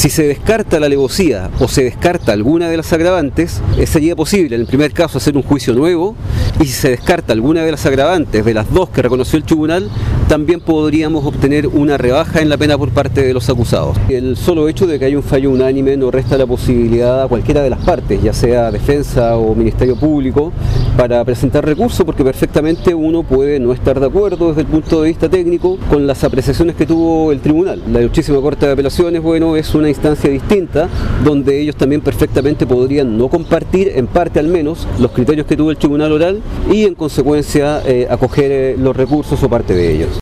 Si se descarta la alevosía o se descarta alguna de las agravantes, eh, sería posible en el primer caso hacer un juicio nuevo y si se descarta alguna de las agravantes de las dos que reconoció el tribunal, también podríamos obtener una rebaja en la pena por parte de los acusados. El solo hecho de que haya un fallo unánime no resta la posibilidad a cualquiera de las partes, ya sea defensa o Ministerio Público, para presentar recursos porque perfectamente uno puede no estar de acuerdo desde el punto de vista técnico con las apreciaciones que tuvo el tribunal. La Muchísima Corte de Apelaciones, bueno, es una instancia distinta donde ellos también perfectamente podrían no compartir, en parte al menos, los criterios que tuvo el tribunal oral y en consecuencia eh, acoger eh, los recursos o parte de ellos.